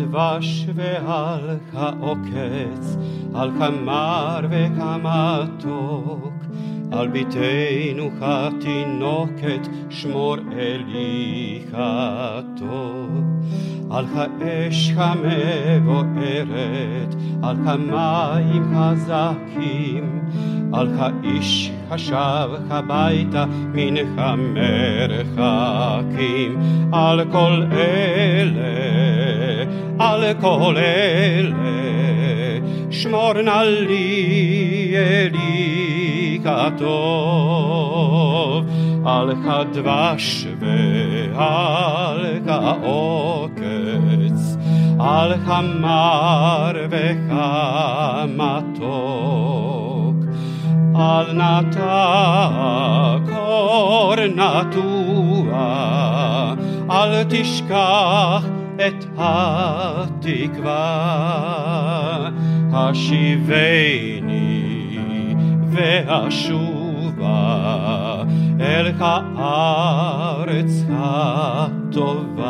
כדבש ועל העוקץ, על כמר וכמתוק, על ביתנו התינוקת, שמור אלי הטוב. על האש המבוערת, על כמים חזקים, על האיש השב הביתה מן המרחקים, על כל אלה, על כל אלה, שמור נא לי אלי כטוב, על כדבש ועל כעוקץ, על כמר וכמתוק. על נטע קור נטוע, אל תשכח את התקווה, השיבני והשובה אל הארץ הטובה.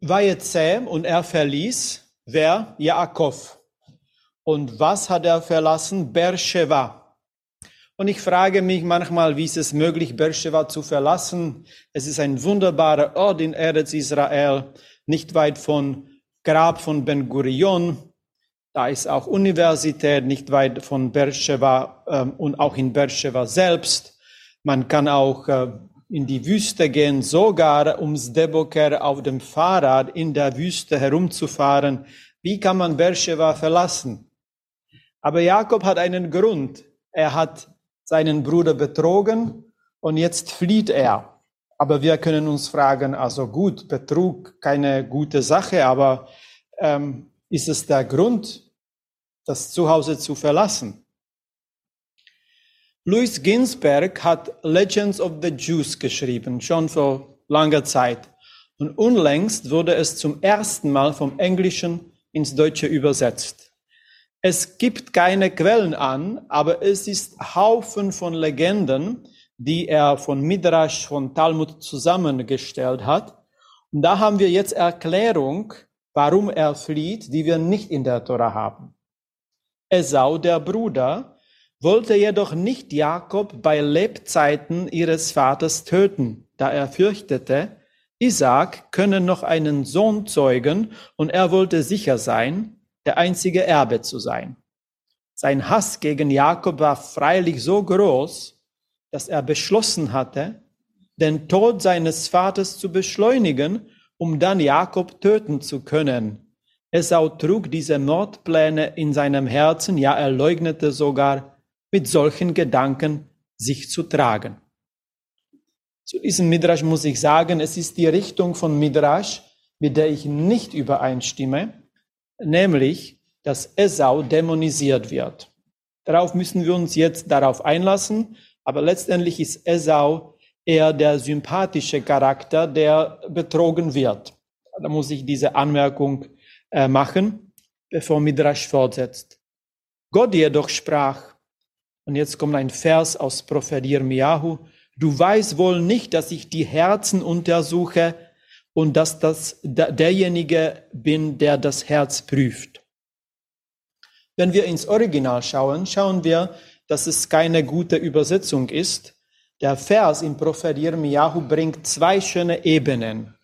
Vayetze und er verließ, wer? Jakob. Und was hat er verlassen? Beersheba. Und ich frage mich manchmal, wie ist es möglich, Beersheba zu verlassen? Es ist ein wunderbarer Ort in Eretz Israel, nicht weit von Grab von Ben Gurion. Da ist auch Universität, nicht weit von Beersheba ähm, und auch in Beersheba selbst. Man kann auch äh, in die Wüste gehen, sogar ums Deboker auf dem Fahrrad in der Wüste herumzufahren. Wie kann man Beersheba verlassen? Aber Jakob hat einen Grund. Er hat seinen Bruder betrogen und jetzt flieht er. Aber wir können uns fragen, also gut, Betrug, keine gute Sache, aber ähm, ist es der Grund, das Zuhause zu verlassen? Louis Ginsberg hat Legends of the Jews geschrieben, schon vor langer Zeit. Und unlängst wurde es zum ersten Mal vom Englischen ins Deutsche übersetzt. Es gibt keine Quellen an, aber es ist Haufen von Legenden, die er von Midrash, von Talmud zusammengestellt hat. Und da haben wir jetzt Erklärung, warum er flieht, die wir nicht in der Tora haben. Esau, der Bruder, wollte jedoch nicht Jakob bei Lebzeiten ihres Vaters töten, da er fürchtete, Isaac könne noch einen Sohn zeugen und er wollte sicher sein, der einzige Erbe zu sein. Sein Hass gegen Jakob war freilich so groß, dass er beschlossen hatte, den Tod seines Vaters zu beschleunigen, um dann Jakob töten zu können. Esau trug diese Mordpläne in seinem Herzen, ja er leugnete sogar, mit solchen Gedanken sich zu tragen. Zu diesem Midrash muss ich sagen, es ist die Richtung von Midrash, mit der ich nicht übereinstimme nämlich, dass Esau dämonisiert wird. Darauf müssen wir uns jetzt darauf einlassen, aber letztendlich ist Esau eher der sympathische Charakter, der betrogen wird. Da muss ich diese Anmerkung äh, machen, bevor Midrash fortsetzt. Gott jedoch sprach, und jetzt kommt ein Vers aus Prophet Yirmiyahu, du weißt wohl nicht, dass ich die Herzen untersuche und dass das derjenige bin, der das Herz prüft. Wenn wir ins Original schauen, schauen wir, dass es keine gute Übersetzung ist. Der Vers im Prophet Yirmiyahu bringt zwei schöne Ebenen.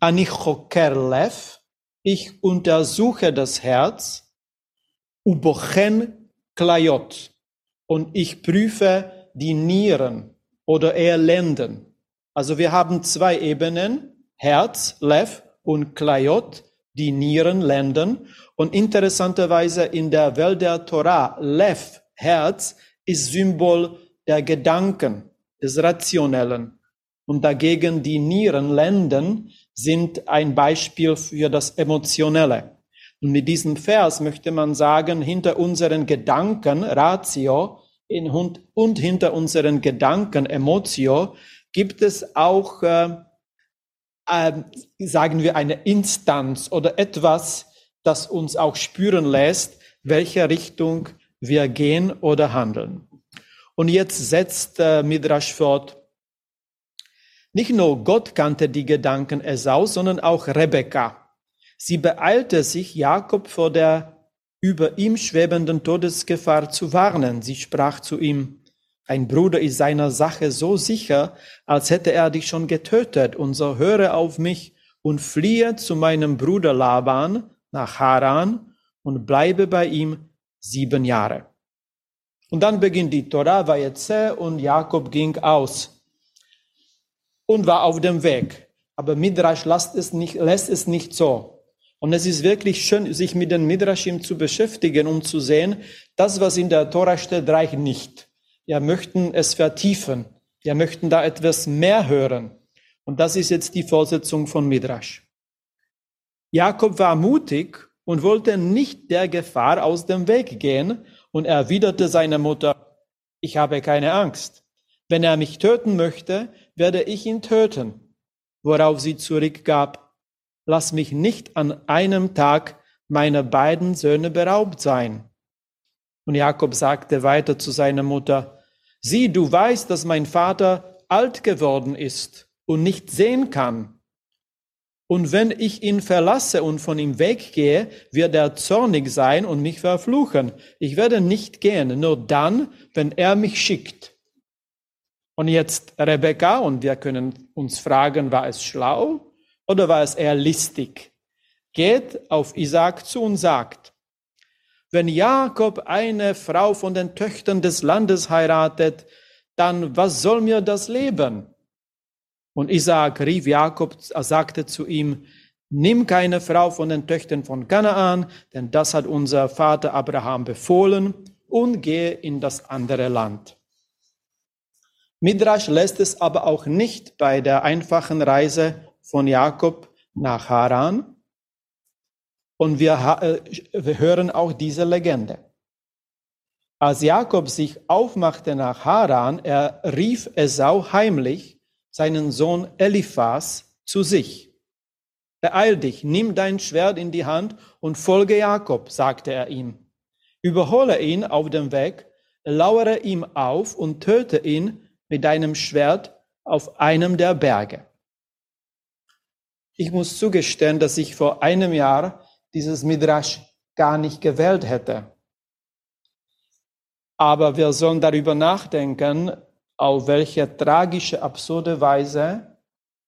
Anichokerlev, ich untersuche das Herz, ubochen klayot, und ich prüfe die Nieren oder eher Lenden. Also wir haben zwei Ebenen, Herz, Lev und Klayot, die Nierenlenden. Und interessanterweise in der Welt der Torah, Lev, Herz, ist Symbol der Gedanken, des Rationellen. Und dagegen die Nierenlenden sind ein Beispiel für das Emotionelle. Und mit diesem Vers möchte man sagen, hinter unseren Gedanken, Ratio, in, und, und hinter unseren Gedanken, Emotio, gibt es auch äh, äh, sagen wir, eine Instanz oder etwas, das uns auch spüren lässt, welche Richtung wir gehen oder handeln. Und jetzt setzt äh, Midrash fort, Nicht nur Gott kannte die Gedanken Esau, sondern auch Rebekka. Sie beeilte sich, Jakob vor der über ihm schwebenden Todesgefahr zu warnen. Sie sprach zu ihm, ein Bruder ist seiner Sache so sicher, als hätte er dich schon getötet, und so höre auf mich und fliehe zu meinem Bruder Laban nach Haran und bleibe bei ihm sieben Jahre. Und dann beginnt die Torah, war jetzt und Jakob ging aus und war auf dem Weg. Aber Midrash lässt es nicht, lässt es nicht so. Und es ist wirklich schön, sich mit den Midrashim zu beschäftigen, um zu sehen, das, was in der Tora steht, reicht nicht. Wir möchten es vertiefen. Wir möchten da etwas mehr hören. Und das ist jetzt die Vorsetzung von Midrash. Jakob war mutig und wollte nicht der Gefahr aus dem Weg gehen und erwiderte seiner Mutter, ich habe keine Angst. Wenn er mich töten möchte, werde ich ihn töten. Worauf sie zurückgab, lass mich nicht an einem Tag meiner beiden Söhne beraubt sein. Und Jakob sagte weiter zu seiner Mutter, sieh, du weißt, dass mein Vater alt geworden ist und nicht sehen kann. Und wenn ich ihn verlasse und von ihm weggehe, wird er zornig sein und mich verfluchen. Ich werde nicht gehen, nur dann, wenn er mich schickt. Und jetzt Rebecca, und wir können uns fragen, war es schlau oder war es eher listig? Geht auf Isaac zu und sagt, wenn Jakob eine Frau von den Töchtern des Landes heiratet, dann was soll mir das Leben? Und Isaac rief Jakob, sagte zu ihm, nimm keine Frau von den Töchtern von Kanaan, denn das hat unser Vater Abraham befohlen, und gehe in das andere Land. Midrash lässt es aber auch nicht bei der einfachen Reise von Jakob nach Haran. Und wir, äh, wir hören auch diese Legende. Als Jakob sich aufmachte nach Haran, er rief Esau heimlich seinen Sohn Eliphas zu sich. Beeil dich, nimm dein Schwert in die Hand und folge Jakob, sagte er ihm. Überhole ihn auf dem Weg, lauere ihm auf und töte ihn mit deinem Schwert auf einem der Berge. Ich muss zugestehen, dass ich vor einem Jahr dieses Midrash gar nicht gewählt hätte. Aber wir sollen darüber nachdenken, auf welche tragische, absurde Weise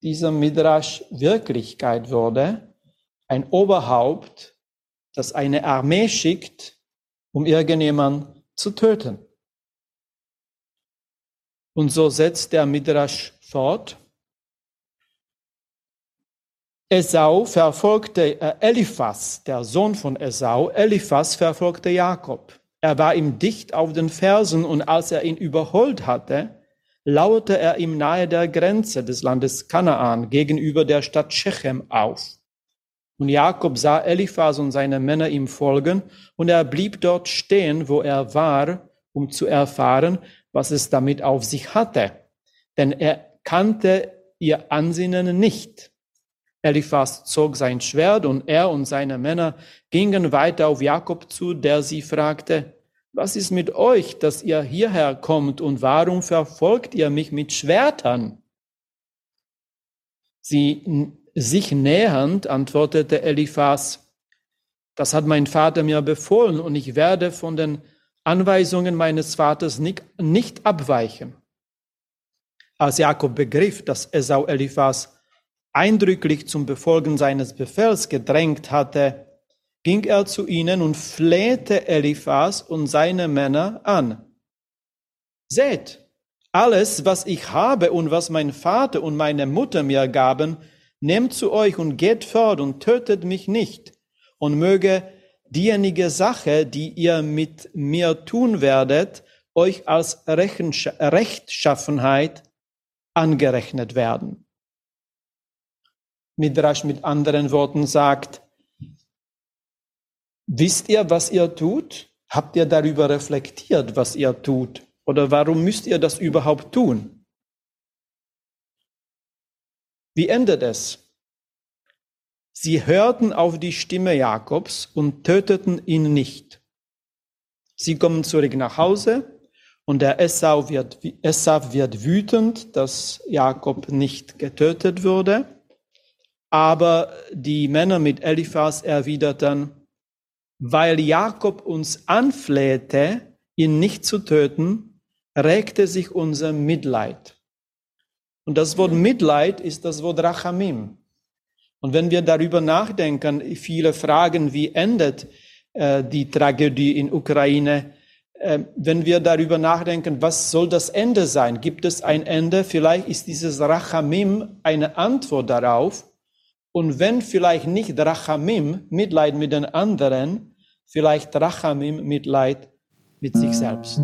dieser Midrash Wirklichkeit wurde. Ein Oberhaupt, das eine Armee schickt, um irgendjemand zu töten. Und so setzt der Midrash fort. Esau verfolgte äh, Eliphas, der Sohn von Esau. Eliphas verfolgte Jakob. Er war ihm dicht auf den Fersen und als er ihn überholt hatte, lauerte er ihm nahe der Grenze des Landes Kanaan gegenüber der Stadt Shechem auf. Und Jakob sah Eliphas und seine Männer ihm folgen, und er blieb dort stehen, wo er war, um zu erfahren, was es damit auf sich hatte. Denn er kannte ihr Ansinnen nicht. Eliphas zog sein Schwert und er und seine Männer gingen weiter auf Jakob zu, der sie fragte, was ist mit euch, dass ihr hierher kommt und warum verfolgt ihr mich mit Schwertern? Sie sich nähernd antwortete Eliphas, das hat mein Vater mir befohlen und ich werde von den Anweisungen meines Vaters nicht, nicht abweichen. Als Jakob begriff, dass Esau Eliphas eindrücklich zum Befolgen seines Befehls gedrängt hatte, ging er zu ihnen und flehte Eliphas und seine Männer an. Seht, alles, was ich habe und was mein Vater und meine Mutter mir gaben, nehmt zu euch und geht fort und tötet mich nicht. Und möge diejenige Sache, die ihr mit mir tun werdet, euch als Rechtschaffenheit angerechnet werden. Midrash mit anderen Worten sagt, Wisst ihr, was ihr tut? Habt ihr darüber reflektiert, was ihr tut? Oder warum müsst ihr das überhaupt tun? Wie endet es? Sie hörten auf die Stimme Jakobs und töteten ihn nicht. Sie kommen zurück nach Hause Und der Esau wird, Esau wird wütend, dass Jakob nicht getötet wurde. Aber die Männer mit Eliphas erwiderten, weil Jakob uns anflehte, ihn nicht zu töten, regte sich unser Mitleid. Und das Wort Mitleid ist das Wort Rachamim. Und wenn wir darüber nachdenken, viele fragen, wie endet äh, die Tragödie in Ukraine, äh, wenn wir darüber nachdenken, was soll das Ende sein? Gibt es ein Ende? Vielleicht ist dieses Rachamim eine Antwort darauf. Und wenn vielleicht nicht Rachamim, Mitleid mit den anderen, vielleicht Rachamim, Mitleid mit sich selbst.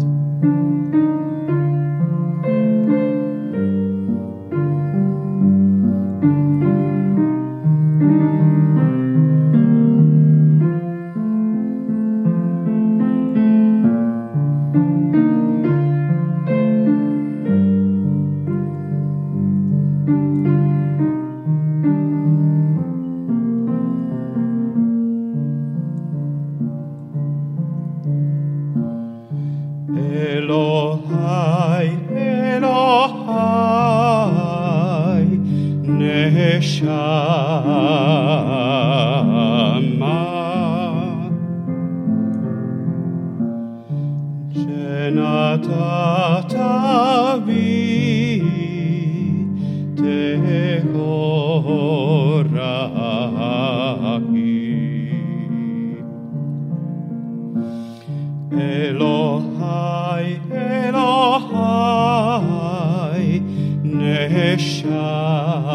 neshama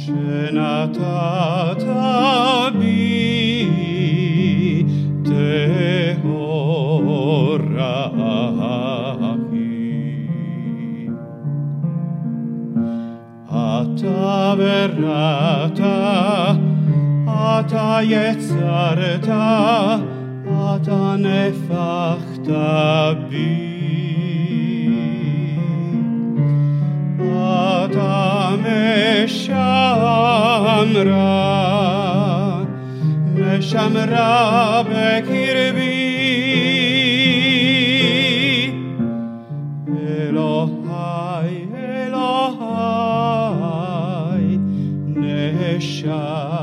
shenatata bi tehorahi ataverata ata yetzarta ata Satan efachta bi Ata me shamra Me shamra bekirbi Elohai, Elohai, Neshama